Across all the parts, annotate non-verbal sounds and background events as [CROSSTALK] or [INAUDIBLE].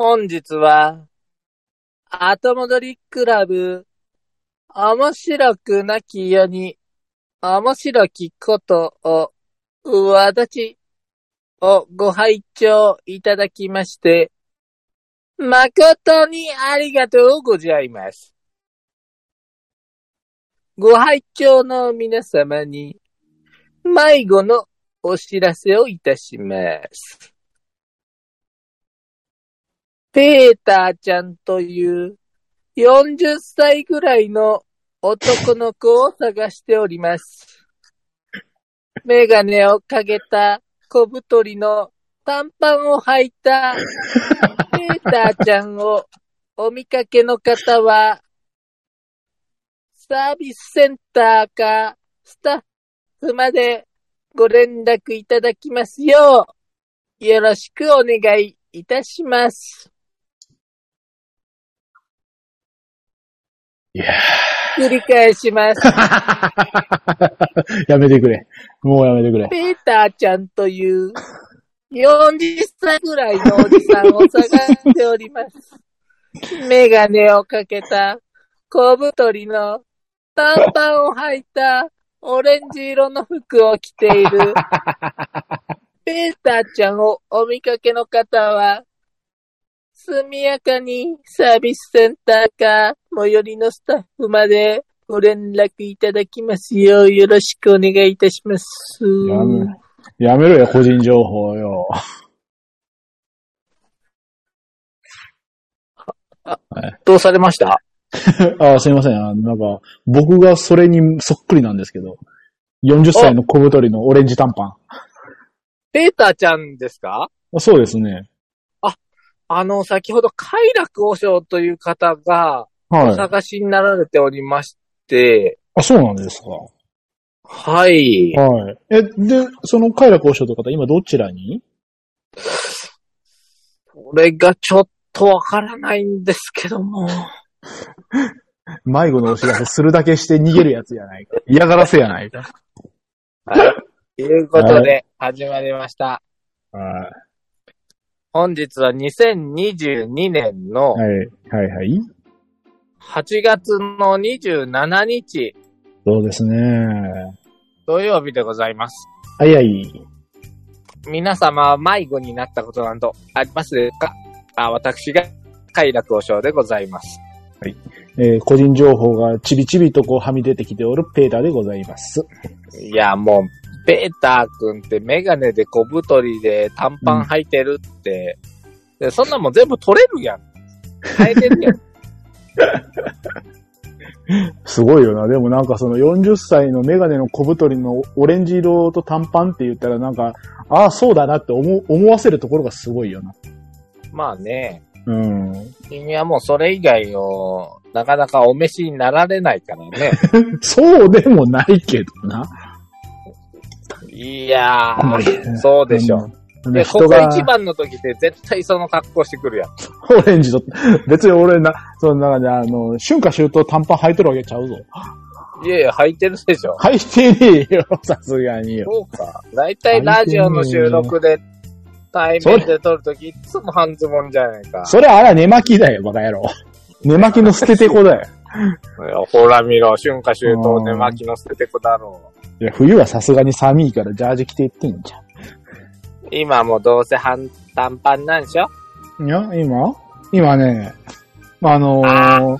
本日は、後戻りクラブ、面白くなきよに、面白きことを、私をご拝聴いただきまして、誠にありがとうございます。ご拝聴の皆様に、迷子のお知らせをいたします。ペーターちゃんという40歳ぐらいの男の子を探しております。メガネをかけた小太りの短パンを履いたペーターちゃんをお見かけの方は、サービスセンターかスタッフまでご連絡いただきますよう、よろしくお願いいたします。いや繰り返します。[LAUGHS] やめてくれ。もうやめてくれ。ペーターちゃんという40歳ぐらいのおじさんを探しております。[LAUGHS] メガネをかけた小太りの短パンを履いたオレンジ色の服を着ている [LAUGHS] ペーターちゃんをお見かけの方は速やかにサービスセンターか最寄りのスタッフまでご連絡いただきますようよろしくお願いいたします。やめやめろよ、個人情報よ。どうされました？[LAUGHS] あすいません。あのなんか、僕がそれにそっくりなんですけど。40歳の小太りのオレンジ短パペーターちゃんですか？ン。そうですね。あの、先ほど、快楽和尚という方が、おはい。探しになられておりまして、あ、そうなんですか。はい。はい。え、で、その快楽交渉という方、今どちらに？これがちょっとわからないんですけども。[LAUGHS] 迷子のお知らせするだけして逃げるやつやないか。[LAUGHS] 嫌がらせやないか。はい。ということで、始まりました。は本日は2022年のい。はい。はいはい。8月の27日そうですね。土曜日でございます。はいはい。皆様、迷子になったことなどありますか？あ私が快楽和尚でございます。えー個人情報がちびちびとこうはみ出てきておるペーターでございます。いや、もう、ペーターくんってメガネで小太りで短パン履いてるって、でそんなもん全部取れるやん。変えてるやん。[LAUGHS] すごいよな。でもなんかその40歳のメガネの小太りのオレンジ色と短パンって言ったらなんか、ああ、そうだなって思う思わせるところがすごいよな。まあね、うん。君はもうそれ以外を、なかなかお召しになられないからね。[LAUGHS] そうでもないけどな。いやー、そうでしょ。うんで、ここ一番の時って絶対その格好してくるやん。オレンジと、別に俺な、その中であの、春夏秋冬短パン履いてるわけちゃうぞ。いやいや、履いてるでしょ。履いてねえよ、さすがによ。そうか。だいたいラジオの収録で、対面で撮るときいつも半ズボンじゃないか。それあら寝巻きだよ、バカ野郎。寝巻きの捨ててこだよ。ほら見ろ、春夏秋冬で巻きの捨ててくだろいや、冬はさすがに寒いからジャージ着ていってんじう。今もどうせ半短パンなんでしょ？ゃん。いや、今？今ね、あのあー、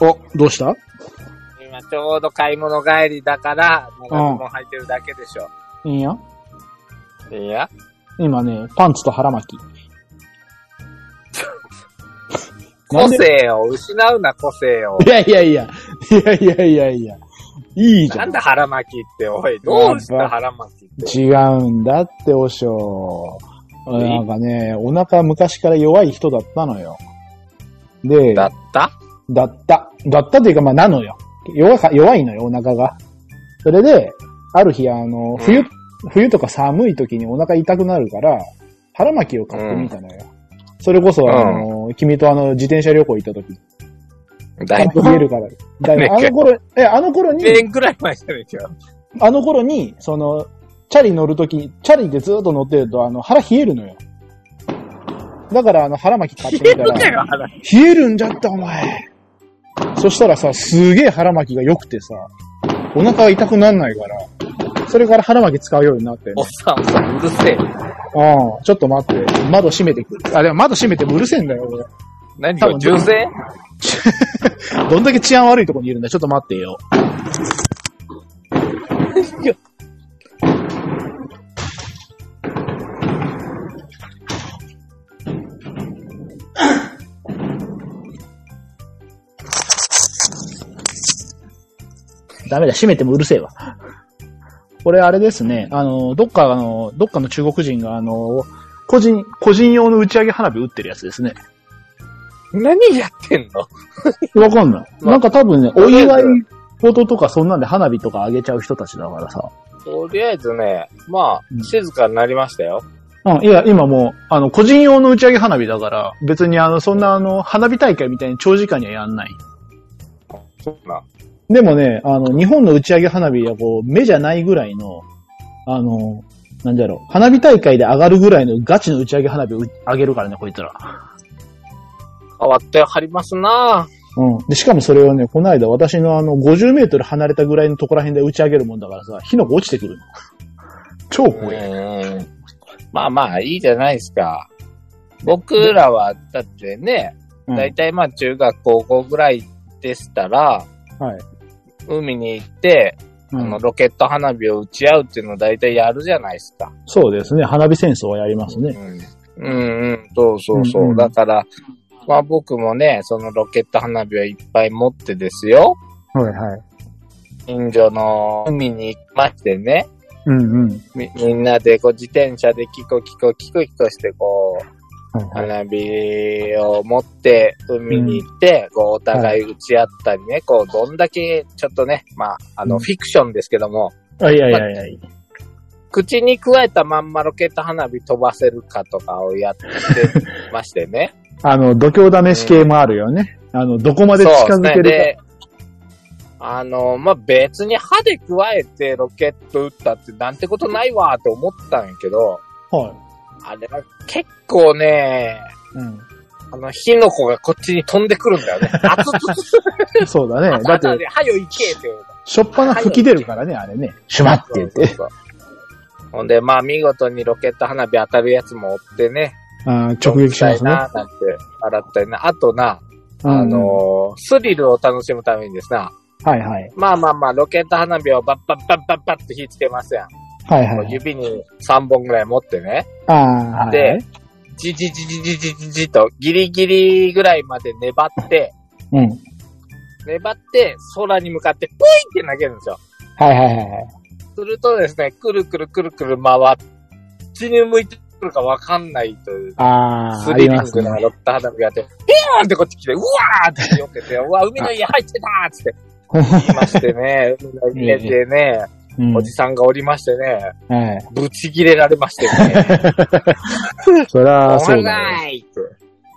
お、どうした？今ちょうど買い物帰りだから、長ズボン履いてるだけでしょ。いいよ。いや、今ね、パンツと腹巻き。な [LAUGHS] 個性を失うな、個性を。いやいやいや、いやいやいやいや、いいじゃんなんだ。腹巻きって、おい、どうした腹巻きって。違うんだって、おしょう。なんかね、お腹昔から弱い人だったのよ。で、だった？だった。だったというか、まあ、なのよ。弱か、弱いのよ、お腹が。それで、ある日、あの、冬、うん冬とか寒い時にお腹痛くなるから、腹巻きを買ってみたのよ。それこそ、あの、君とあの、自転車旅行行った時。だいぶ、冷えるから。だいぶねあの頃、え、あの頃に、1年くらい前じゃないか。あの頃に、その、チャリ乗るとき、チャリでずっと乗ってると、あの、腹冷えるのよ。だからあの腹巻き買ってみたら、[LAUGHS] 冷えるんじゃったお前。そしたらさ、すげえ腹巻きが良くてさ、お腹が痛くなんないから、それから腹巻き使うようになって。おっさん、おっさん、うるせえ。ああ、ちょっと待って。窓閉めてくる。あ、でも窓閉めてもうるせえんだよ、俺。何多分が銃声どんだけ治安悪いとこにいるんだ？ちょっと待ってよ。ダメだ、閉めてもうるせえわ。これあれですね、あの、どっかあの、どっかの中国人があの、個人、個人用の打ち上げ花火打ってるやつですね。何やってんの？わかんない。まあなんか多分ね、お祝い事とかそんなんで花火とかあげちゃう人たちだからさ。とりあえずね、まうんあ、静かになりましたよ。うん、いや、今もう、あの、個人用の打ち上げ花火だから、別にあの、そんなあの、花火大会みたいに長時間にはやんない。そうな。でもね、あの、日本の打ち上げ花火はこう、目じゃないぐらいの、あの、なんだろう、花火大会で上がるぐらいのガチの打ち上げ花火を上げるからね、こいつら。変わってはりますなうん。で、しかもそれをね、この間私のあの、50メートル離れたぐらいのところら辺で打ち上げるもんだからさ、火の粉落ちてくるの。超怖い。うん。まあまあ、いいじゃないですか。僕らは、だってね、うんだいたいまあ中学高校ぐらいでしたら、はい。海に行って、うんあの、ロケット花火を打ち合うっていうのをだいたいやるじゃないですか。そうですね。花火戦争をやりますね。うん。うんうん、そうそうそう。うんうんだから、まあ僕もね、そのロケット花火はいっぱい持ってですよ。はいはい。近所の海に行きましてね。うんうん。み、みんなでこう自転車でキコキコキコキコしてこう、はいはい。花火を持って海に行って、こうお互い打ち合ったりね、こうどんだけちょっとね、まあ、あの、うんフィクションですけども、あ、いやいやいやいや。口に加えたまんまロケット花火飛ばせるかとかをやってましてね。[LAUGHS] あの、度胸試し系もあるよね。あの、どこまで近づけるそうですね。で、あの、まあ、別に歯で加えてロケット撃ったってなんてことないわって思ったんやけど、か。はい。あれは結構ね、うん。あの、火の粉がこっちに飛んでくるんだよね。[LAUGHS] そうだね。だって、で、はよ行けって。しょっぱな吹き出るからね、あれね。シュマって言って。そうそうそうほんで、まあ、見事にロケット花火当たるやつもおってね。あー直撃しますね。な、なんて、洗ったりな。あとな、うんあのースリルを楽しむためにですな、はいはい。まあまあまあ、ロケット花火をバッバッバッバッバッって火つけますやん。はいはい。指に3本ぐらい持ってね。ああ、はい。で、じじじじじじじじとギリギリぐらいまで粘って、うん。粘って空に向かって、ぷいって投げるんですよ。はいはいはいはい。するとですね、くるくるくるくる回っ、ちに向いてくるかわかんないという、ああ、スリリン。グなロッタ花火があって、ピヨーンってこっち来て、うわーって避けて、うわ、海の家入ってたーっつって [LAUGHS] 言いましてね、海の家でね、うんおじさんがおりましてね、はい。ぶち切れられましてね。[LAUGHS] そりゃ、お前そうだよ。らいって。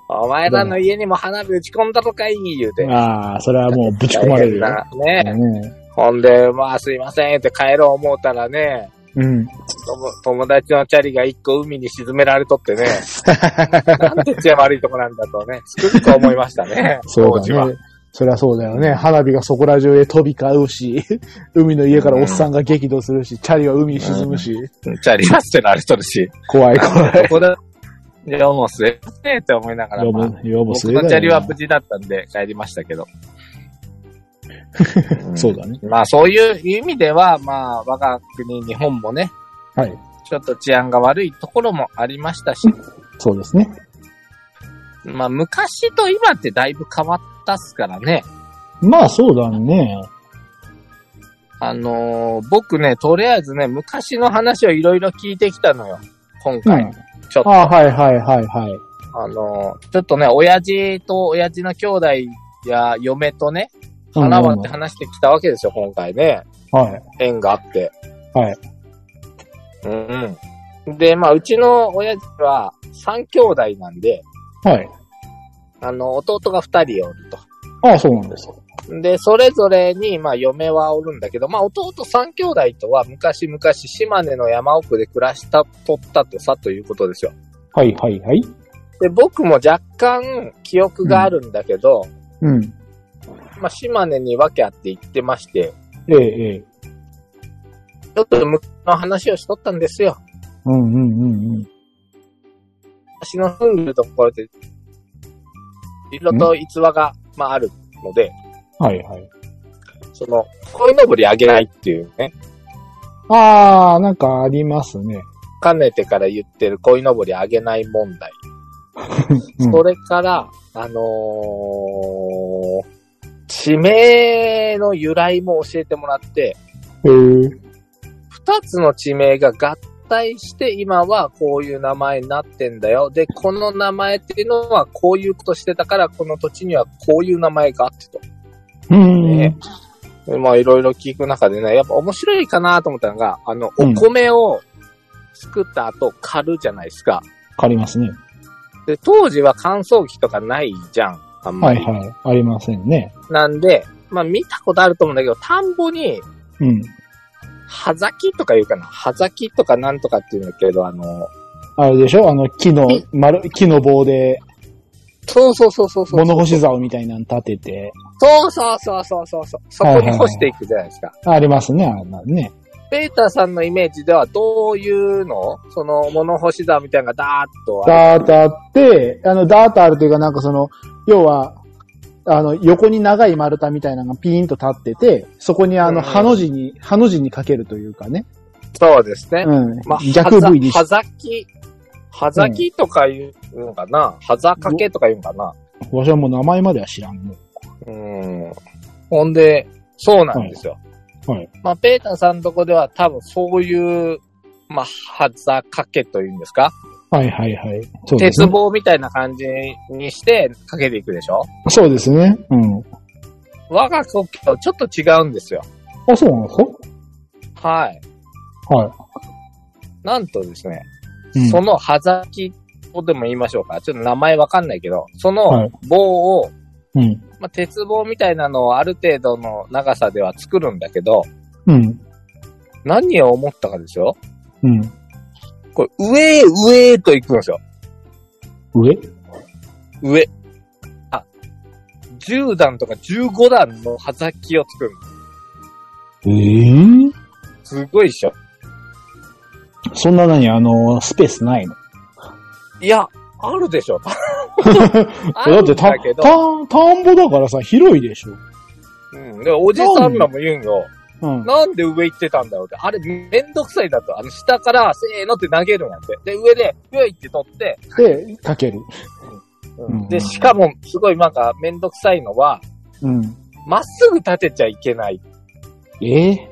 お前らの家にも花火打ち込んだのかい言うて。ああ、それはもうぶち込まれるよ。ね。ねほんで、まあすいませんって帰ろう思うたらね、うん。友友達のチャリが一個海に沈められとってね、[LAUGHS] なんて治安悪いとこなんだとね、つくづく思いましたね。そうだね。そりゃそうだよね。花火がそこら中へ飛び交うし、[LAUGHS] 海の家からおっさんが激怒するし、チャリは海に沈むし、チャリは捨てられとるし。怖い怖い。[LAUGHS] ここで、いや、もうすえねって思いながら、よまあも、よもす僕のチャリは無事だったんで帰りましたけど。そうだね。まあそういう意味では、まあ我が国、日本もね、はい。ちょっと治安が悪いところもありましたし、そうですね。まあ昔と今ってだいぶ変わったっすからね。まあそうだね。あのー僕ね、とりあえずね、昔の話をいろいろ聞いてきたのよ。今うん。回。ちょっと、ああ、はいはいはいはい。あのーちょっとね、親父と親父の兄弟や嫁とね、腹割って話してきたわけですよ、今回ね。はい。縁があって。はい。うんうん。で、まあ、うちの親父は三兄弟なんで、はい。あの、弟が二人おると。ああ、そうなんです。で、それぞれに、まあ、嫁はおるんだけど、まあ、弟三兄弟とは昔々島根の山奥で暮らした、とったとさ、ということですよ。はいはいはい。で、僕も若干記憶があるんだけど、うん。まあ、島根に訳あって行ってまして、ええ、ええ。ちょっと向こうの話をしとったんですよ。うんうんうんうん。私の住んでるところで、いろいろと逸話が、まあ、あるので、はいはい。その、鯉のぼりあげないっていうね、ああ、なんかありますね。かねてから言ってる鯉のぼりあげない問題。う [LAUGHS] んそれから、あのー地名の由来も教えてもらって。二つの地名が合体して今はこういう名前になってんだよ。で、この名前っていうのはこういうことしてたから、この土地にはこういう名前があってと。うん。まあいろいろ聞く中でね、やっぱ面白いかなと思ったのが、あの、うんお米を作った後刈るじゃないですか。借りますね。で、当時は乾燥機とかないじゃん。あんまり。はいはい。ありませんね。なんで、まあ見たことあると思うんだけど、田んぼに、うん。葉咲きとか言うかな。葉咲きとかなんとかって言うんだけど、あの、あれでしょ？あの、木の、丸、木の棒で、そうそうそうそうそう。物干し竿みたいなの立てて、そうそうそうそうそうそう。そこに干していくじゃないですか。ありますね、あんなのね。ペーターさんのイメージではどういうの？その物干し竿みたいなのがダーッと。ダーッとあって、あの、ダーッとあるというか、なんかその、要は、あの、横に長い丸太みたいなのがピーンと立ってて、そこにあの、うんハの字に、ハの字にかけるというかね。そうですね。うん。まあ、逆部位にし葉咲き。葉咲きとか言うのかな？葉咲かけとか言うのかな？わしはもう名前までは知らんね。うん。ほんで、そうなんですよ。はい。まあ、ペーターさんのとこでは多分そういう、まあ、葉咲かけというんですか？はいはいはい。そうですね。鉄棒みたいな感じにしてかけていくでしょ？そうですね。うん。我が故郷ちょっと違うんですよ。あ、そうなんですはい。かはい。なんとですね、うんその葉咲きとでも言いましょうか。ちょっと名前わかんないけど、そはのい棒を、うん。まあ、鉄棒みたいなのをある程度の長さでは作るんだけど、うん。何を思ったかですよ。うん。これ、上へ上へと行くんですよ。上？上。あ、10段とか15段の葉咲きを作る。ええすごいっしょ。そんなのにあの、スペースないの？いや、あるでしょ。[LAUGHS] だってた、た、田んぼだからさ、広いでしょ。うん。で、おじさんらも言うんよ。うん。なんで上行ってたんだろうって。あれ、めんどくさいんだと。あの、下から、せーのって投げるんやって。で、上で、ういって取って、で、かける。うんで、しかも、すごいなんか、めんどくさいのは、うん。まっすぐ立てちゃいけない。え？え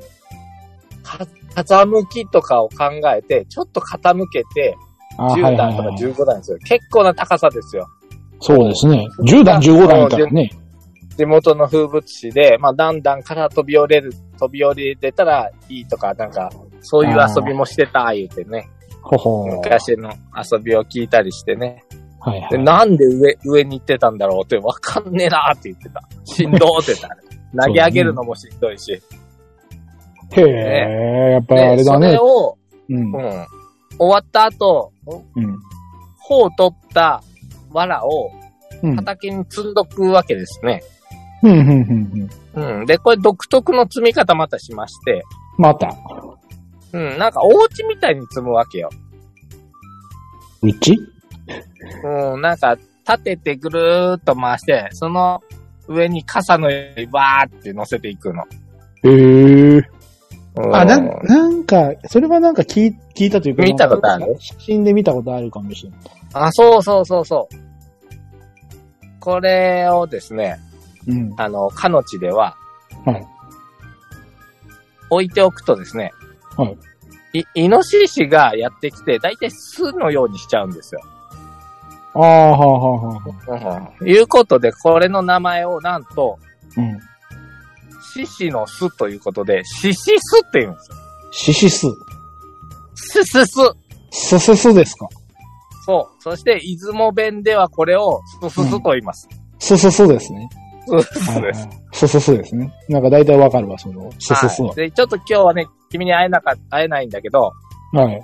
か風向きとかを考えて、ちょっと傾けて、あ10段とか15段ですよ。結構な高さですよ。そうですね。10段、15段いたらね。地元の風物詩で、まあ、段々から飛び降りれる、飛び降りれたらいいとか、なんか、そういう遊びもしてた、言うてね。ほほー昔の遊びを聞いたりしてね。で、はいはい。なんで上、上に行ってたんだろうって、わかんねえなーって言ってた。しんどーって言った [LAUGHS] ね。投げ上げるのもしんどいし。へえ、やっぱりあで、れだねそれ。を、うんう。ん。終わった後、うん。穂を取った藁をうん。畑に積んどくわけですね。うん、うん、うん、うん。うん。で、これ独特の積み方またしまして、また。うん。なんかお家みたいに積むわけよ。うち？うん。なんか立ててぐるーっと回して、その上に傘のようにバーって乗せていくの。へえ。うんあ、なん、なんか、それはなんか聞い聞いたというか、見たことある写真で見たことあるかもしれない。あ、そうそうそうそう。これをですね、うん。あの、かの地では、はい。置いておくとですね、はい。い、イノシシがやってきて、だいたい巣のようにしちゃうんですよ。ああ、はあ、はあ、はあ。うん。いうことで、これの名前をなんと、うん。獅子の巣ということで、獅子巣って言うんですよ。シシス。すすす。スススですか？そう。そして、出雲弁ではこれを、すすすと言います。スススですね。すすすです。はいはい。スススですね。なんか大体わかるわ、その、スススははい。で、ちょっと今日はね、君に会えなか、会えないんだけど、はい。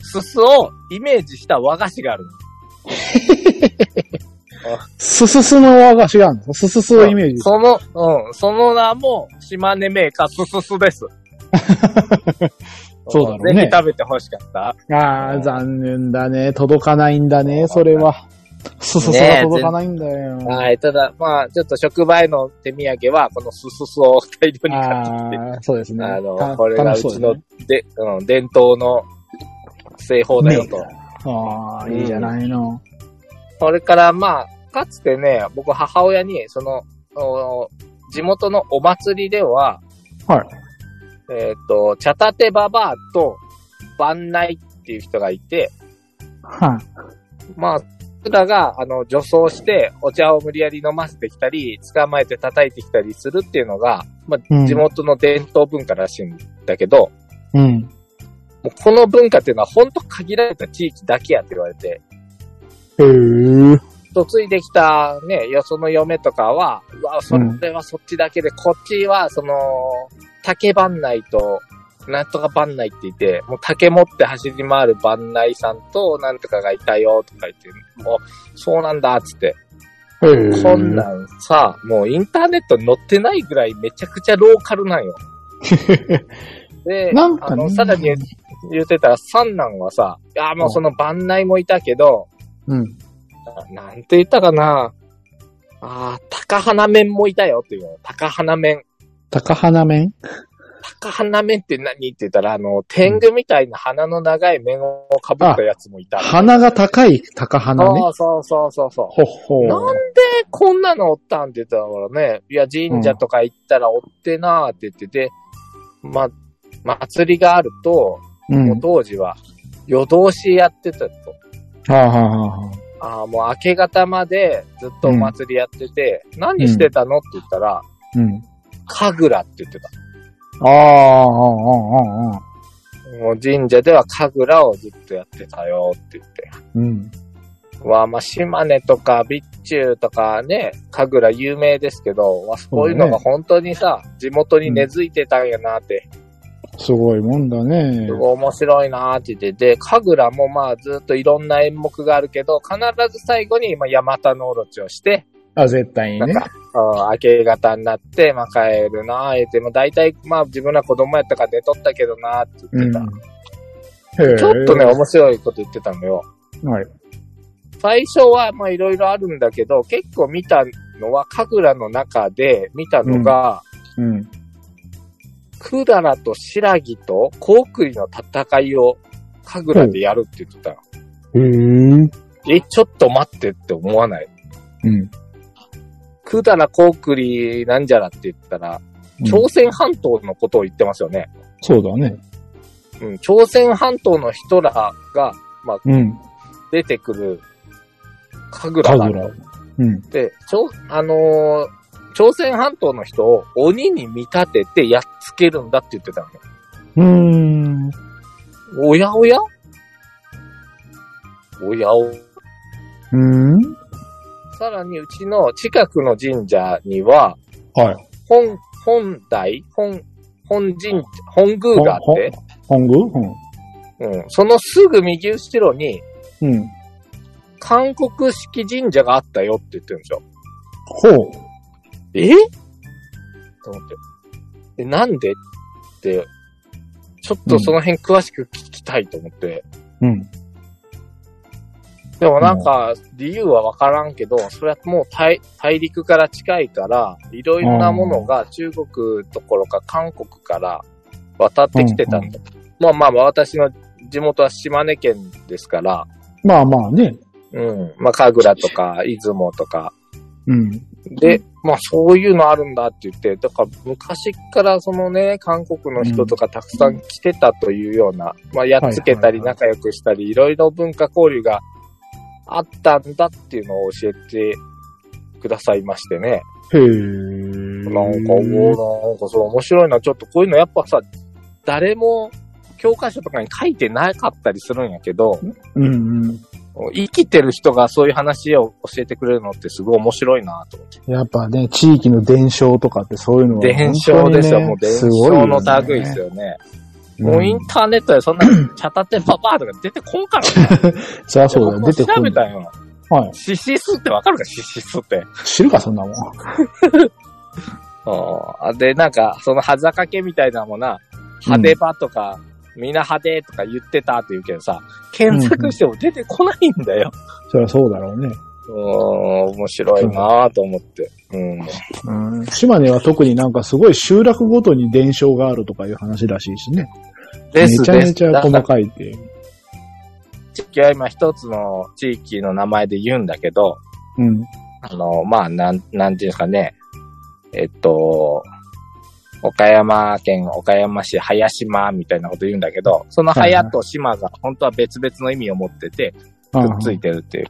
すすをイメージした和菓子があるの。[LAUGHS] すすすの和菓子があるの？すすすをイメージ。その、うん、その名も、島根メーカーすすすです。[LAUGHS] そうだろうねぜひ食べて欲しかった。ああ、残念だね。届かないんだね、それは。すすすが届かないんだよ。はい。ただ、まあ、ちょっと職場への手土産は、このすすすを大量に買ってきて、そうですね。あの、たこれがうちので、うん、伝統の製法だよと。ああ、いいじゃないの。それから、まあ、かつてね、僕母親に、その、お地元のお祭りでは、はい。えっ、と、茶立てババアと番内っていう人がいて、はい。まあ、僕らが、あの、女装して、お茶を無理やり飲ませてきたり、捕まえて叩いてきたりするっていうのが、まあ、うん地元の伝統文化らしいんだけど、うん。もうこの文化っていうのは本当限られた地域だけやって言われて、へえ。嫁いできたね、よその嫁とかは、うわ、それはそっちだけで、こっちは、その、竹番内と、なんとか番内って言って、もう竹持って走り回る番内さんと、なんとかがいたよ、とか言って、もう、そうなんだ、つって。へえ。こんなんさ、もうインターネット載ってないぐらいめちゃくちゃローカルなんよ。で、なんかねあの、さらに言ってたら、三男はさ、いや、もうその番内もいたけど、うん。なんて言ったかなああ、高花麺もいたよっていうの。高花麺。高花麺？高花麺って何って言ったら、あの、天狗みたいな鼻の長い麺をかぶったやつもいた。鼻が高い高花ね。そうそうそうそうそう。ほっほう。なんでこんなのおったんって言ったからね、いや、神社とか行ったらおってなーって言ってて、ま、祭りがあると、うん。もう当時は夜通しやってたと。はあ、はあはあはあ、ああ、もう明け方までずっとお祭りやってて、何してたのって言ったら、うん。神楽って言ってた。ああ、ああ、ああ、ああ。もう神社では神楽をずっとやってたよって言って。うん。わまあ、島根とか備中とかね、神楽有名ですけど、わそういうのが本当にさ、地元に根付いてたんやなって、すごいもんだねす。ごい面白いなって言ってて、神楽もまあずっといろんな演目があるけど、必ず最後にまあ山田のオロチをして、あ、絶対にね。なんか、うん明け方になって、まあ帰るなぁ、言って、も大体まあ自分ら子供やったから寝とったけどなってうん。言ってた。へえ。ちょっとね、面白いこと言ってたのよ。はい。最初はまあいろいろあるんだけど、結構見たのは、神楽の中で見たのが、うん。クダラと白木とコウクリの戦いを神楽でやるって言ってたの。へえ。え、ちょっと待ってって思わない？うん。クダラコウクリなんじゃらって言ったら、朝鮮半島のことを言ってますよね。そうだね。うん、朝鮮半島の人らが、まあ、うん。出てくる神楽がある神楽。うん。で、ちょ、あのー朝鮮半島の人を鬼に見立ててやっつけるんだって言ってたの。うーん。おやおや？おやお。うーんさらにうちの近くの神社には、はい。本、本台？本、本神、本宮があって、本宮？うん。そのすぐ右後ろに、うん。うん。韓国式神社があったよって言ってるんですよ。ほう。え？と思って。え、なんで？って、ちょっとその辺詳しく聞きたいと思って。うん。でもなんか、理由はわからんけど、それはもう大大陸から近いから、いろいろなものが中国どころか韓国から渡ってきてたんだ。まあまあまあ、私の地元は島根県ですから、まあまあね。うん。まあ、神楽とか、出雲とか。うん。で、まあそういうのあるんだって言って、だから昔からそのね、韓国の人とかたくさん来てたというような、まあやっつけたり仲良くしたり、いろいろ文化交流があったんだっていうのを教えてくださいましてね。へえ。なんか、おーなんかそう面白いな。ちょっとこういうのやっぱさ、誰も教科書とかに書いてなかったりするんやけど、うんうん。生きてる人がそういう話を教えてくれるのってすごい面白いなと思って。やっぱね、地域の伝承とかってそういうのは、伝承ですよ、もう伝承の類ですよね。もうインターネットでそんな、チャタテパパーとか出てこんからね。[LAUGHS] そりゃそうだ出てこん調べたよ。はい。シシスってわかるかシシスって。知るか、そんなもん。[LAUGHS] うんで、なんか、そのはざかけみたいなもんな、派手場とか、みんな派手とか言ってたって言うけどさ、検索しても出てこないんだよ。そりゃそうだろうね。うん、面白いなぁと思って。うん。うん。島根は特になんかすごい集落ごとに伝承があるとかいう話らしいしね。ですめちゃめ。ちゃ細かいっていう。地域は今一つの地域の名前で言うんだけど、うん。あの、まあ、なん、なんていうんですかね。えっと、岡山県岡山市早島みたいなこと言うんだけど、その早と島が本当は別々の意味を持ってて、くっついてるっていう。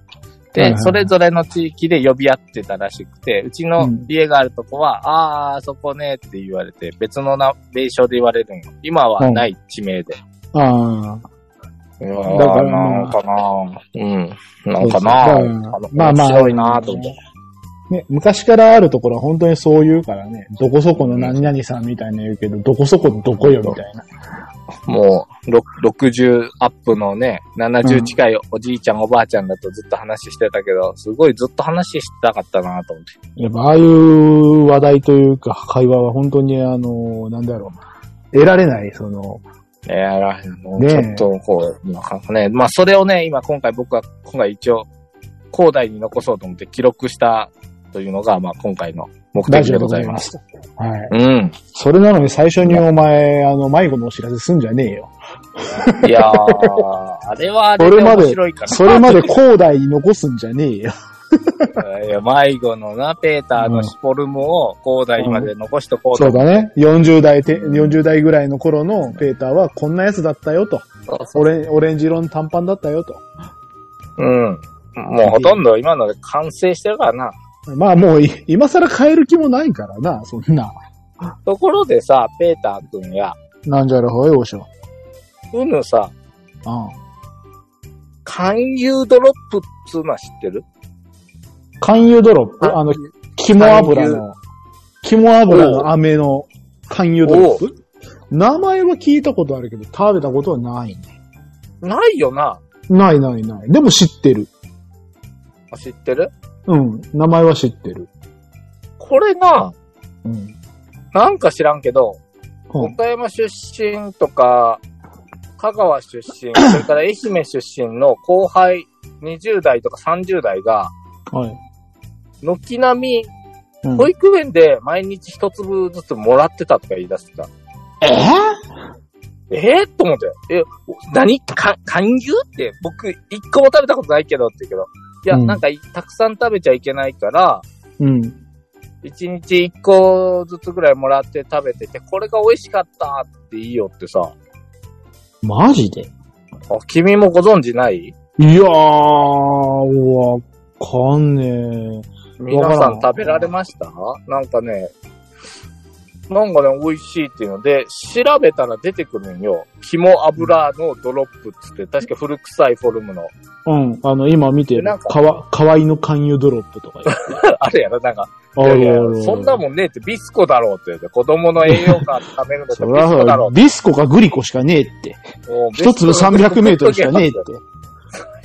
でそれぞれの地域で呼び合ってたらしくて、うちの家があるとこは、あー、そこねって言われて、別のな名称で言われるの。今はない地名で。ああ。うだからなんかなうん。なんかなあのまあまあ面白いなと思って。ね、昔からあるところは本当にそう言うからね、どこそこの何々さんみたいな言うけど、どこそこのどこよみたいな。もう、ろ60アップのね、70近いおじいちゃん、おばあちゃんだとずっと話してたけど、すごいずっと話したかったなと思って。やっぱああいう話題というか会話は本当にあの、なんだろう。得られない、その、いやら、もうねえちょっとこう、なんかね、まあそれをね、今今回僕は、今回一応、広大に残そうと思って記録したというのが、まあ今回の目的でございます。はい。うん。それなのに最初にお前、あの、迷子のお知らせすんじゃねえよ。いやー、あれはあれでそれまで面白いから。それまで広大に残すんじゃねえよ。いや、迷子のな、ペーターのシポルムを広大まで残しとこうと思って。そうだね。40代て、40代ぐらいの頃のペーターはこんなやつだったよと。そうそうオレンオレンジ色の短パンだったよと。うん。もうほとんど今ので完成してるからな。まあもうい今更変える気もないからな、そんな。ところでさ、ペーター君や、なんじゃらほい、おしょ。うぬさ、ああ勧誘ドロップっつうのは知ってる？勧誘ドロップ？あの、肝油勧の、肝油の飴の勧誘ドロップ？名前は聞いたことあるけど、食べたことはないね。ないよな。ないないない。でも知ってる。あ知ってる？うん。名前は知ってる。これな、うん。なんか知らんけど、うん岡山出身とか、香川出身、それから愛媛出身の後輩20代とか30代が、はい。軒並みうん保育園で毎日一粒ずつもらってたとか言い出してた。ええー、と思って。え、何？か、勧誘？って僕一個も食べたことないけどって言うけど。いや、うんなんかいたくさん食べちゃいけないから、うん。一日一個ずつぐらいもらって食べてて、これが美味しかったっていいよってさ。マジで？あ、君もご存知ない？いやー、わかんね皆さん食べられました？なんかね、なんかね、美味しいっていうので、調べたら出てくるんよ。肝油のドロップっつって、確か古臭いフォルムの。え。うん。あの、今見てる。かかわ、かわいの勧誘ドロップとか。[LAUGHS] あれやろ、なんか、あいやそんなもんねえってビスコだろうって言って、子供の栄養価食べるんだった [LAUGHS] そらビスコだろうって。ディスコかグリコしかねえって。一粒300メートルしかねえって。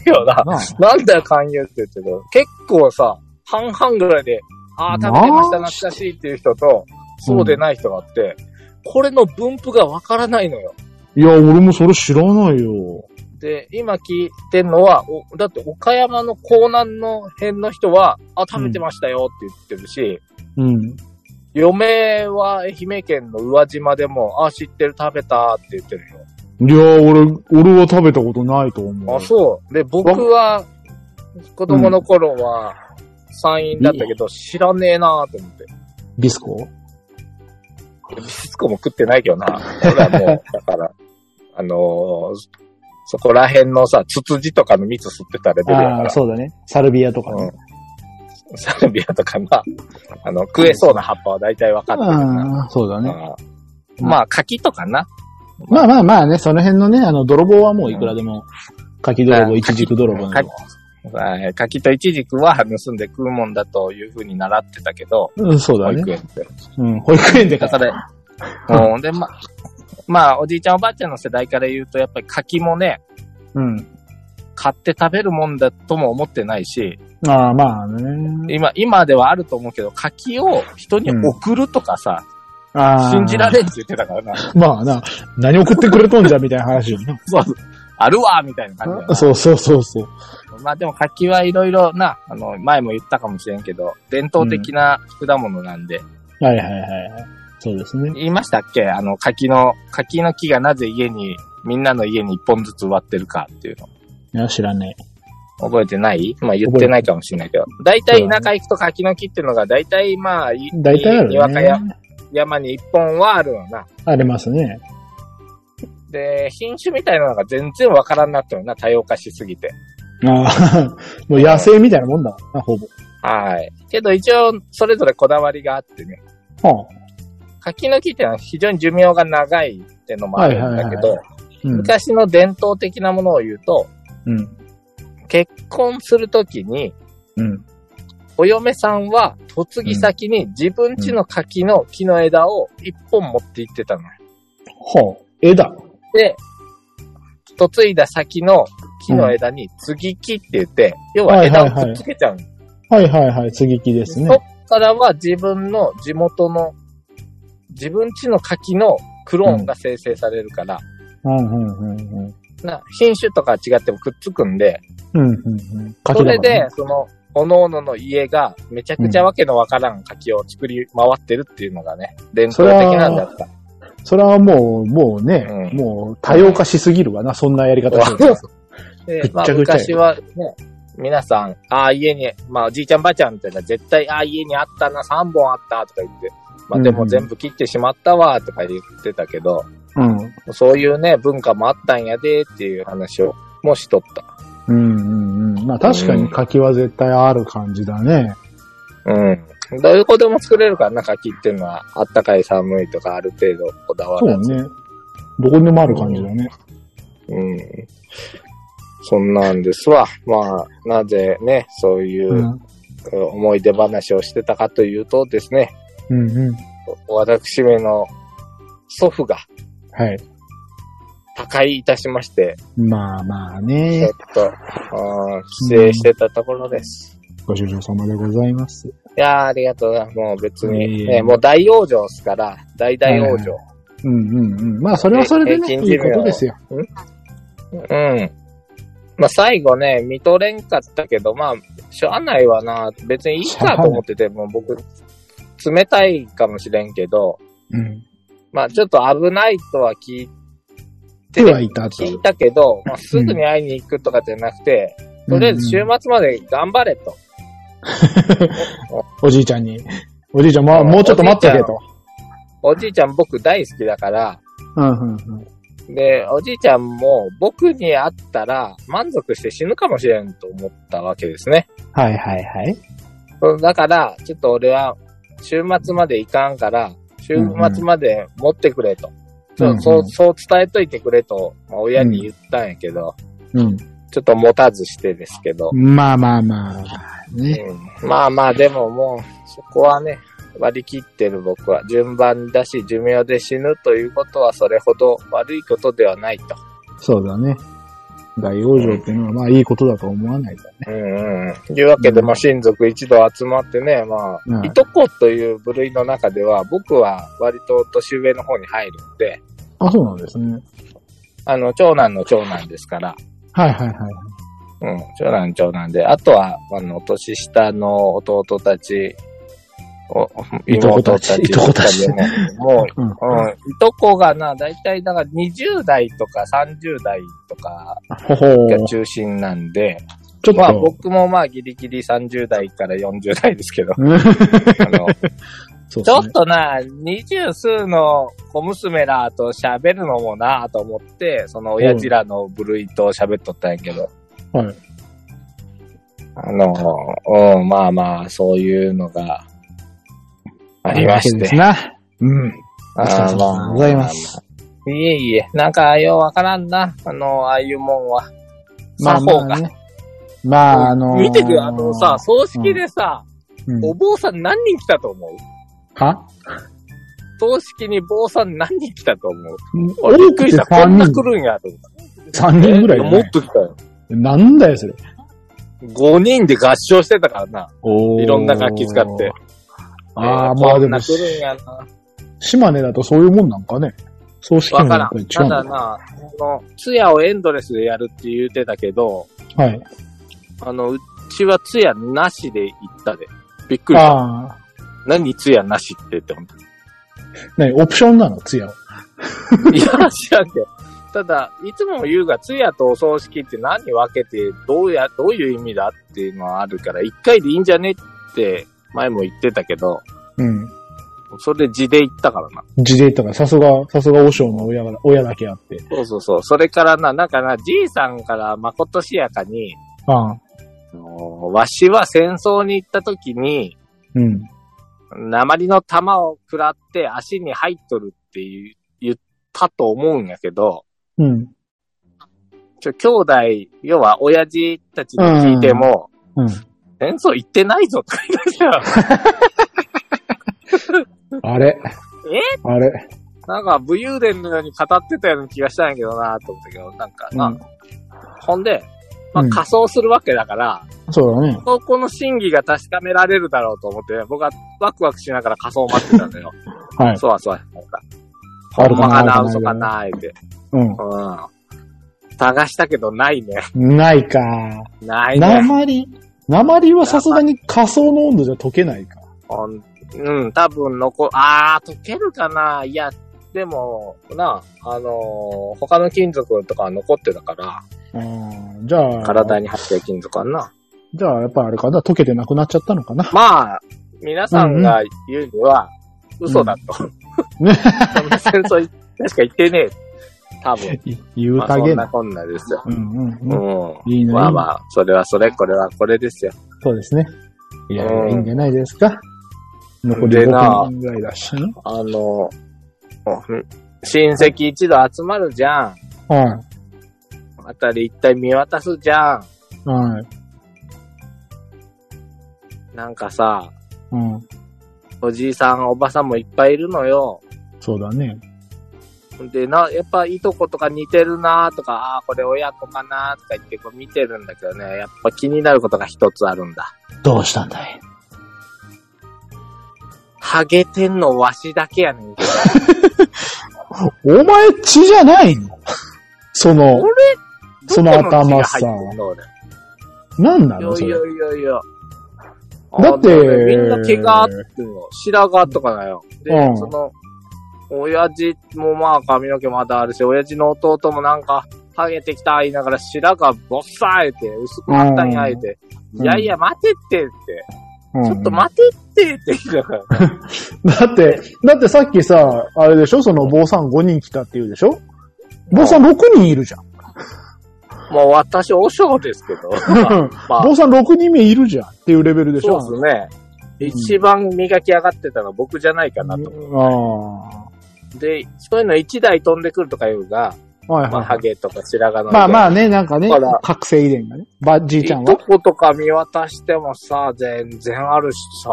いやな、なんだよ、勧誘って言ってた結構さ、半々ぐらいで、ああ、食べてました、懐かしいっていう人と、そうでない人があって、これの分布がわからないのよ。いや、俺もそれ知らないよ。で、今聞いてんのは、おだって岡山の江南の辺の人は、あ、食べてましたよって言ってるし、うん。嫁は愛媛県の宇和島でも、あ、知ってる、食べたって言ってるよ。いや、俺、俺は食べたことないと思う。あ、そう。で、僕は、子供の頃は、山陰だったけど、知らねえなと思って。ビスコ？ビスコも食ってないけどな。ほらもう、[LAUGHS] だから、あのーそこら辺のさ、ツツジとかの蜜吸ってたレベルやかああ、ら。そうだね。サルビアとかね。うん。サルビアとかな、[LAUGHS] あの、食えそうな葉っぱは大体分かってるな。ああ、そうだね。まあ、柿とかな。まあまあまあね、その辺のね、あの、泥棒はもういくらでも、柿泥棒、一軸泥棒な。はい柿とイチジクは盗んで食うもんだというふうに習ってたけど、うん、そうだね保育。園って。うん、保育園でかだから、うん、で、ま、[LAUGHS] まあ、おじいちゃんおばあちゃんの世代から言うと、やっぱり柿もね、うん。買って食べるもんだとも思ってないし、ああ、まあね。今、今ではあると思うけど、柿を人に送るとかさ、ああ。信じられんって言ってたからな。[LAUGHS] まあな、何送ってくれとんじゃみたいな話よね。[LAUGHS] そうあるわみたいな感じなそうそうそうそう。まあでも柿はいろいろな、あの、前も言ったかもしれんけど、伝統的な果物なんで、はいはいはいはい。そうですね。言いましたっけ？あの、柿の、柿の木がなぜ家に、みんなの家に一本ずつ植わってるかっていうの。いや、知らない。覚えてない？まあ言ってないかもしれないけど。大体田舎行くと柿の木っていうのが大体まあ、い大体あるにわか。山に一本はあるのな。ありますね。で、品種みたいなのが全然わからんなってるな、多様化しすぎて。ああ、[LAUGHS] もう野生みたいなもんだな、ほぼ。はい。けど一応、それぞれこだわりがあってね。はあ。柿の木ってのは非常に寿命が長いってのもあるんだけど。昔の伝統的なものを言うと、うん。結婚するときに、うん。お嫁さんは嫁ぎ先に自分家の柿の木の枝を一本持って行ってたの。はあ。枝。で、嫁いだ先の木の枝に継ぎ木って言って、要は枝をくっつけちゃうの。はいはいはい。接ぎ木ですねそ。っからは自分の地元の、自分家の柿のクローンが生成されるから、うんうんうんうん。な品種とか違ってもくっつくんで、うんうんうん。それで、その、おのおのの家がめちゃくちゃわけのわからん柿を作り回ってるっていうのがね、伝統的なんだった。それはもう、もうね、うんもう多様化しすぎるわな、そんなやり方 [LAUGHS] でぐっちゃぐちゃまあ、昔はね、皆さん、ああ、家に、まあ、おじいちゃんばあちゃんってのは絶対、ああ、家にあったな、3本あったとか言って、まあ、でも全部切ってしまったわ、とか言ってたけど、うん。そういうね、文化もあったんやで、っていう話を、もうしとった。うんうんうん。まあ確かに柿は絶対ある感じだね。うん。どういう子でも作れるからな、柿っていうのは、あったかい寒いとかある程度こだわる。そうね。どこにでもある感じだね。うん。そんなんですわ。まあ、なぜね、そういううん思い出話をしてたかというとですね、うんうん。私めの祖父がはい。破壊いたしまして、まあまあちょねっ。と、あー帰省してたところです。ご主人様でございます。いやー、ありがとうございます。もう別に、いえいえね、もう大往生ですから、大大往生。うんうんうん。まあそれはそれでね、平均寿命いいことですよ。うん。まあ最後ね、見とれんかったけど、まあ、しょうがないわな。別にいいかと思ってて、もう僕、冷たいかもしれんけど、うん。まあちょっと危ないとは聞いて、手はいたと。聞いたけど、まあすぐに会いに行くとかじゃなくて、とりあえず週末まで頑張れと。[LAUGHS] おじいちゃんに。おじいちゃん、まあ、もうちょっと待っとけと。おじいちゃん僕大好きだから、うんうんうん。で、おじいちゃんも僕に会ったら満足して死ぬかもしれんと思ったわけですね。はいはいはい。うんだから、ちょっと俺は週末まで行かんから、週末まで持ってくれと。うんうんそう、そう伝えといてくれと、まあ、親に言ったんやけど、うん。ちょっと持たずしてですけど、まあまあまあ。ね。うんまあまあでももう、そこはね、割り切ってる僕は順番だし寿命で死ぬということはそれほど悪いことではないと。そうだね。大往生っていうのはまあいいことだと思わないだね。うんうん。いうわけで、まあ親族一同集まってね、まあ、うんいとこという部類の中では僕は割と年上の方に入るんで、あ、そうなんですね。あの、長男の長男ですから、はいはいはい。うん、長男長男で、あとは、あの、年下の弟たち、おいとこたち妹いとこたちでも、もう、うん。うん、いとこがな、だいたいだから20代とか30代とかが中心なんで、ちょっと。まあ僕もまあギリギリ30代から40代ですけど、うんあの、[LAUGHS] そうちょっ。とな、二十数の小娘らと喋るのもなと思って、その親父らの部類と喋っとったんやけど、はい。あの、うん、まあまあ、そういうのがありまして。ですな。うん。あお疲れ様でございます。いえいえ、なんかようわからんな、あの、ああいうもんは。まあ。まあね。まああのー見てくれ、あのさ、葬式でさ、うんお坊さん何人来たと思う？は？葬式に坊さん何人来たと思う？多あびっくりした。こ3人んな来。るんやと思った。3人ぐらいねもっと来たよ。なんだよ、それ。5人で合唱してたからな。いろんな楽器使って。ああ、えーまあでも。島根だとそういうもんなんかね。葬式もやっぱり。違たうんだ。だな、この、通夜をエンドレスでやるって言うてたけど、はい。あの、うちは通夜なしで行ったで。びっくりした。ああ。何通夜なしってって思っね、オプションなの、つやは。た。[LAUGHS] いや、知らんけど。ただ、いつも言うが、通夜とお葬式って何分けて、どうや、どういう意味だっていうのはあるから、一回でいいんじゃねって、前も言ってたけど、うん。それで字で言ったからな。字で言ったから、さすが、さすが和尚の親が、親だけあって。そうそうそう。それからな、なんかな、じいさんからまことしやかに、ああ。あのわしは戦争に行った時に、うん。鉛の弾を食らって足に入っとるって言う言ったと思うんやけど、うん。ちょ、兄弟、要は親父たちに聞いても、うん。戦争行ってないぞとか言ってあれえ？あれなんか武勇伝のように語ってたような気がしたんやけどなと思ったけど、なんかな、うん。ほんで、まあうん仮装するわけだから、そうだね。ここの真偽が確かめられるだろうと思って、僕はワクワクしながら仮装を待ってたんだよ。[LAUGHS] はい。そうはそうは。ほんまかな、嘘かな、言って。うん。うん。探したけどないね。ないか。ないね。鉛鉛はさすがに仮想の温度じゃ溶けないか。うん、多分残、あー、溶けるかないや、でも、な、あのー他の金属とかは残ってたから、うん。じゃあ、体に入ってる金属はな。じゃあ、やっぱあれかな、溶けてなくなっちゃったのかな。まあ、皆さんが言うには、嘘だと。ね [LAUGHS] そんな戦争、確か言ってねえ。多分。い言うまあ、たげな。そんなこんなですよ。うんうんうん。うん。いいね。まあまあ、それはそれ、これはこれですよ。そうですね。いやうんいいんじゃないですか。残りでな6人ぐらいだしね。あの、うん親戚一度集まるじゃん。はあたり一体見渡すじゃん。い。はい。なんかさ、うん。おじいさん、おばさんもいっぱいいるのよ。そうだね。で、な、やっぱいとことか似てるなとか、ああー、これ親子かなとか言ってこう見てるんだけどね、やっぱ気になることが一つあるんだ。どうしたんだい？ハゲてんのわしだけやねん。お前血じゃないの？その、俺その頭さ入ってんの俺なんないの？それやいや。いやいや。だってみんな毛があってんの。白髪とかだよ。で、うんその、親父もまあ髪の毛まだあるし、親父の弟もなんか、ハゲてきた言いながら白髪ぼっさーえて、薄くなったんやえて、うん。いやいや待てってって、うん。ちょっと待てってって言いながら、[LAUGHS] だって、だってさっきさ、あれでしょ？その坊さん5人来たって言うでしょ？坊さん6人いるじゃん。もう私、おしょうですけど。[LAUGHS] まあ、坊さん6人目いるじゃんっていうレベルでしそうょですね。一番磨き上がってたのは僕じゃないかなと。あで、そういうの一台飛んでくるとかいうが、あ。はいまあ、ハはい。ゲとか白髪の。まあまあね、なんかね覚醒遺伝がね。ば、じいちゃんは。ことか見渡してもさ、全然あるしさ、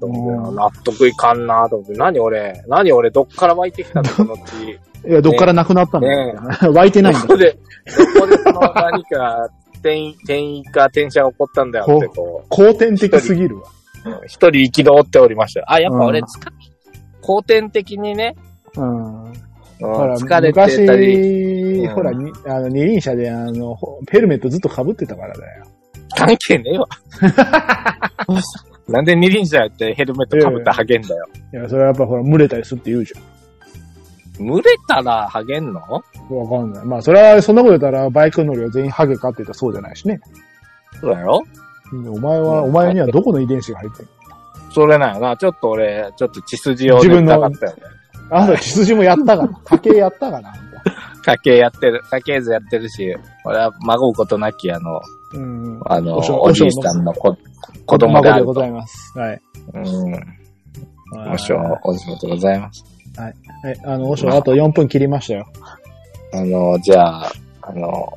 と思ってうん納得いかんなと思って、何俺、何俺、どっから湧いてきたのこの血。[LAUGHS] いや、どっからなくなったの、ね [LAUGHS] 湧いてないんだ。どこで、どこでその何か、転移、転移か転写が起こったんだよって、こ後天的すぎるわ。う、一人憤っておりましたよ。あ、やっぱ俺うん後天的にね、うん。うんほら、疲れてたり、昔、うんほら、にあの、二輪車で、あの、ほヘルメットずっと被ってたからだよ。関係ねえわ。[LAUGHS] なんで二輪車やってヘルメットかぶったらハゲんだよ。いや、それはやっぱほら、蒸れたりするって言うじ蒸れたらハゲんの？ゃん。わかんない。まあ、それは、そんなこと言ったら、バイク乗りは全員ハゲかって言ったらそうじゃないしね。そうだよ。お前は、お前にはどこの遺伝子が入ってるそれなんやな。ちょっと俺、ちょっと血筋を塗りたかったよね。あんた血筋もやったかな家系やったかな家系やってる、家系図やってるし、俺は孫うことなきあの、うん。あの、おじいさんの子子供であると。孫でございます。はい。うん。おしょう、お仕事ございます。はい。あの、おしょう、あと4分切りましたよ。あの、じゃあ、あの、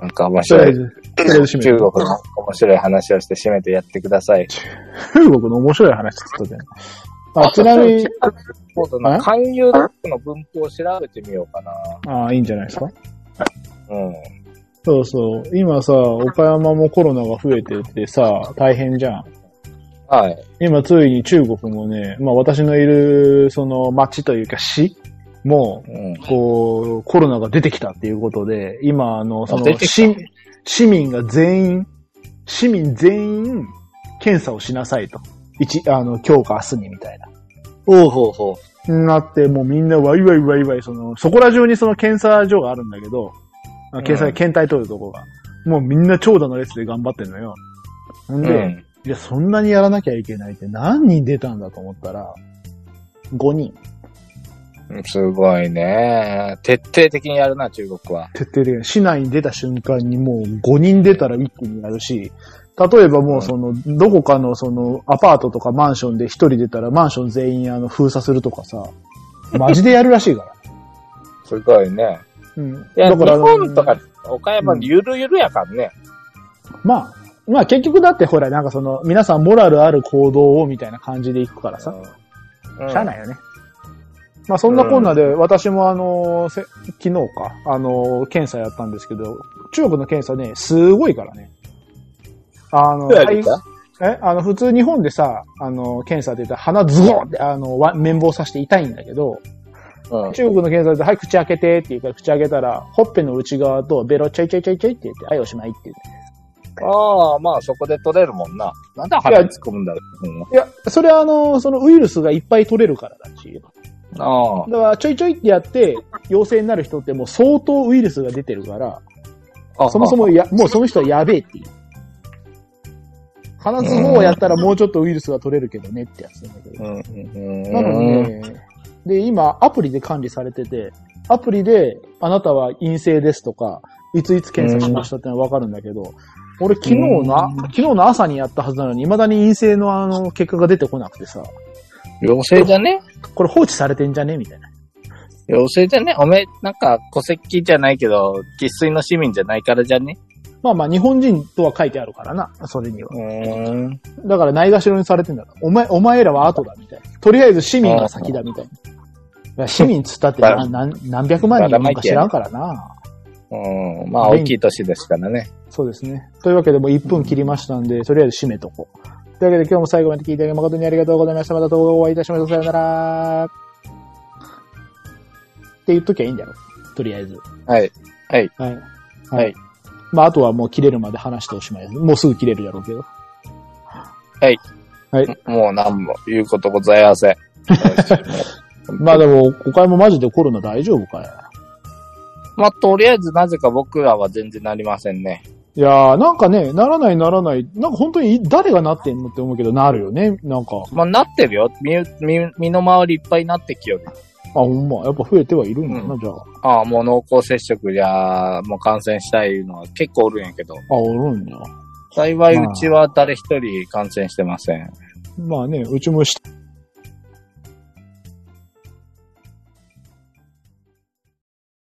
なんか面白い、中国の面白い話をして締めてやってください。中国の面白い話って言ったじゃん。あ、ちなみに、そうだな。勧誘ドッグの分布を調べてみようかな。ああ、いいんじゃないですか？うん。そうそう。今さ、岡山もコロナが増えててさ、大変じゃん。はい。今ついに中国もね、まあ私のいる、その町というか市も、うん。こう、コロナが出てきたっていうことで、今、あの、その、市、市民が全員、市民全員、検査をしなさいと。一、あの、今日か明日にみたいな。ほうほうほなって、もうみんなワイワイワイワイ、その、そこら中にその検査所があるんだけど、あ検査、うん検体取るとこが。もうみんな長蛇の列で頑張ってんのよ。ほんう。で、うん。いや、そんなにやらなきゃいけないって何人出たんだと思ったら、5人。すごいね。徹底的にやるな、中国は。徹底的に。市内に出た瞬間にもう5人出たら一気にやるし、例えばもうその、どこかのその、アパートとかマンションで一人出たらマンション全員あの、封鎖するとかさ、マジでやるらしいから。すごいね。うん。いや、日だから、本とか、岡山ゆるゆるやからね。まあ、まあ結局だってほら、なんかその、皆さんモラルある行動をみたいな感じで行くからさ、うん。しゃあないよね。まあそんなこんなで、私もあの、せ昨日か、あの、検査やったんですけど、中国の検査ね、すごいからね。あの、えあの、普通日本でさ、あの、検査って言ったら鼻ズゴーって、あの、わ綿棒さして痛いんだけど、うん。中国の検査で、はい、口開けてって言うから、口開けたら、ほっぺの内側とベロちょいちょいちょいちょいって言って、はい、おしまいって言って。ああ、まあそこで取れるもんな。なんで鼻に突っ込むんだろう。うんいや、それはあの、そのウイルスがいっぱい取れるからだし。ああ。だから、ちょいちょいってやって、陽性になる人ってもう相当ウイルスが出てるから、あそもそもや、もうその人はやべえっていう。鼻ズボをやったらもうちょっとウイルスが取れるけどねってやつなんだけど。うんうんうん。なのにね、で、今、アプリで管理されてて、アプリで、あなたは陰性ですとか、いついつ検査しましたってのはわかるんだけど、俺昨日な、うん昨日の朝にやったはずなのに、未だに陰性のあの、結果が出てこなくてさ、陽性じゃね？これ放置されてんじゃね？みたいな。陽性じゃね？おめえ、なんか戸籍じゃないけど、生粋の市民じゃないからじゃね？まあまあ、日本人とは書いてあるからな、それには。だからないがしろにされてんだろ。お前、お前らは後だ、みたいな。とりあえず市民が先だ、みたいな。いや市民っつったって何何百万人いるのか知らんからな。うん。まあ、大きい都市ですからね。そうですね。というわけでもう1分切りましたんで、とりあえず締めとこう。というわけで今日も最後まで聞いていただき誠にありがとうございました。また動画をお会いいたしましょう。さよなら。って言っときゃいいんだよ。とりあえず。はい。はい。はい。まあ、あとはもう切れるまで話しておしまいです。もうすぐ切れるやろうけど。もう何も言うことございません。[LAUGHS] まあでも、岡山マジでコロナ大丈夫かい？まあ、とりあえずなぜか僕らは全然なりませんね。いやー、なんかね、ならないならない。なんか本当に誰がなってんのって思うけど、なるよね。なんか、まあ、なってるよ。身、身、身の回りいっぱいになってきよる。あ、ほんま。やっぱ増えてはいるんだな、うじゃあ。ああ、もう濃厚接触や、もう感染したいのは結構おるんやけど。あ、おるんだ。幸いうちは誰一人感染してません。まあね、うちもし